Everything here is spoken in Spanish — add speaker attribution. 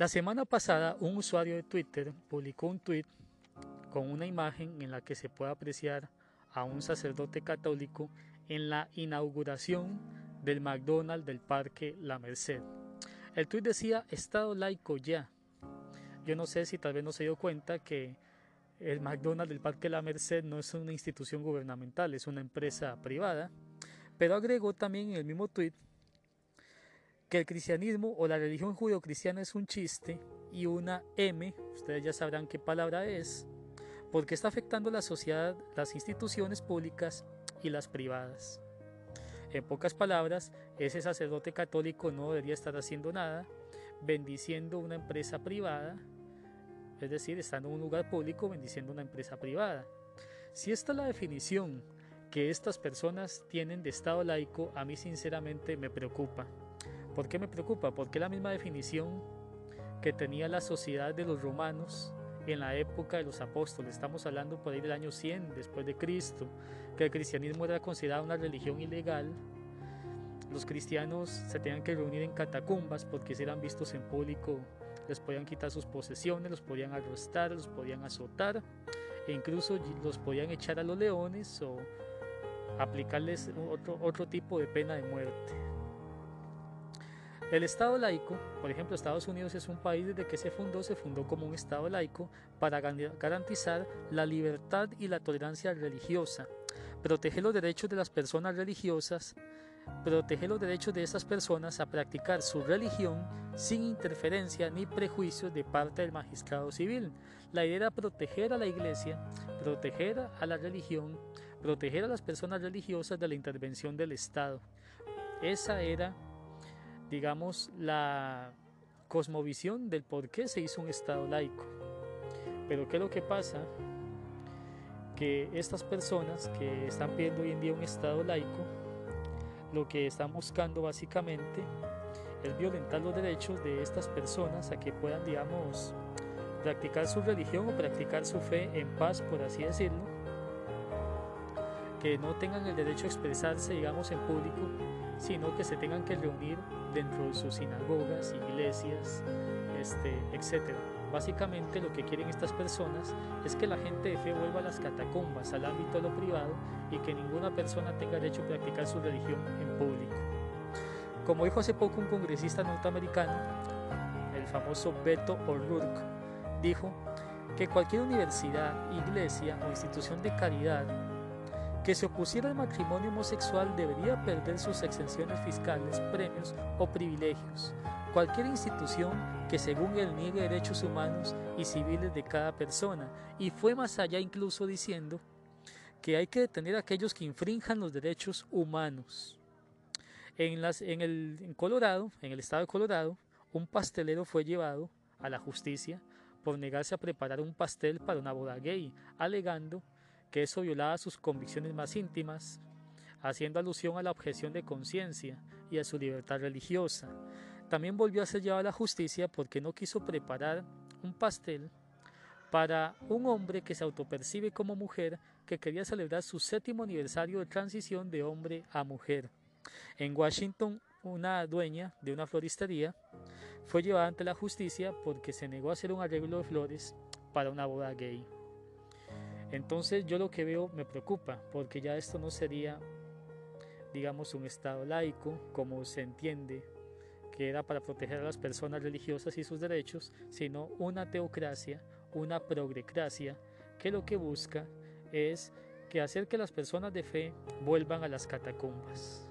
Speaker 1: La semana pasada un usuario de Twitter publicó un tweet con una imagen en la que se puede apreciar a un sacerdote católico en la inauguración del McDonald's del Parque La Merced. El tweet decía Estado laico ya. Yo no sé si tal vez no se dio cuenta que el McDonald's del Parque La Merced no es una institución gubernamental, es una empresa privada, pero agregó también en el mismo tweet que el cristianismo o la religión judio-cristiana es un chiste y una M, ustedes ya sabrán qué palabra es, porque está afectando la sociedad, las instituciones públicas y las privadas. En pocas palabras, ese sacerdote católico no debería estar haciendo nada, bendiciendo una empresa privada, es decir, estando en un lugar público bendiciendo una empresa privada. Si esta es la definición que estas personas tienen de Estado laico, a mí sinceramente me preocupa. ¿Por qué me preocupa? Porque la misma definición que tenía la sociedad de los romanos en la época de los apóstoles, estamos hablando por ahí del año 100 después de Cristo, que el cristianismo era considerado una religión ilegal, los cristianos se tenían que reunir en catacumbas porque si eran vistos en público les podían quitar sus posesiones, los podían arrestar, los podían azotar e incluso los podían echar a los leones o aplicarles otro, otro tipo de pena de muerte. El Estado laico, por ejemplo, Estados Unidos es un país desde que se fundó, se fundó como un Estado laico para garantizar la libertad y la tolerancia religiosa, proteger los derechos de las personas religiosas, proteger los derechos de esas personas a practicar su religión sin interferencia ni prejuicios de parte del magistrado civil. La idea era proteger a la iglesia, proteger a la religión, proteger a las personas religiosas de la intervención del Estado. Esa era digamos, la cosmovisión del por qué se hizo un Estado laico. Pero ¿qué es lo que pasa? Que estas personas que están pidiendo hoy en día un Estado laico, lo que están buscando básicamente es violentar los derechos de estas personas a que puedan, digamos, practicar su religión o practicar su fe en paz, por así decirlo, que no tengan el derecho a expresarse, digamos, en público, sino que se tengan que reunir dentro de sus sinagogas, iglesias, este, etc. Básicamente lo que quieren estas personas es que la gente de fe vuelva a las catacumbas, al ámbito de lo privado y que ninguna persona tenga derecho a practicar su religión en público. Como dijo hace poco un congresista norteamericano, el famoso Beto O'Rourke, dijo que cualquier universidad, iglesia o institución de caridad que se opusiera al matrimonio homosexual debería perder sus exenciones fiscales, premios o privilegios. Cualquier institución que según él niegue derechos humanos y civiles de cada persona. Y fue más allá incluso diciendo que hay que detener a aquellos que infrinjan los derechos humanos. En, las, en, el, en Colorado, en el estado de Colorado, un pastelero fue llevado a la justicia por negarse a preparar un pastel para una boda gay, alegando que eso violaba sus convicciones más íntimas, haciendo alusión a la objeción de conciencia y a su libertad religiosa. También volvió a ser llevado a la justicia porque no quiso preparar un pastel para un hombre que se autopercibe como mujer que quería celebrar su séptimo aniversario de transición de hombre a mujer. En Washington, una dueña de una floristería fue llevada ante la justicia porque se negó a hacer un arreglo de flores para una boda gay. Entonces yo lo que veo me preocupa, porque ya esto no sería, digamos, un Estado laico, como se entiende que era para proteger a las personas religiosas y sus derechos, sino una teocracia, una progrecracia, que lo que busca es que hacer que las personas de fe vuelvan a las catacumbas.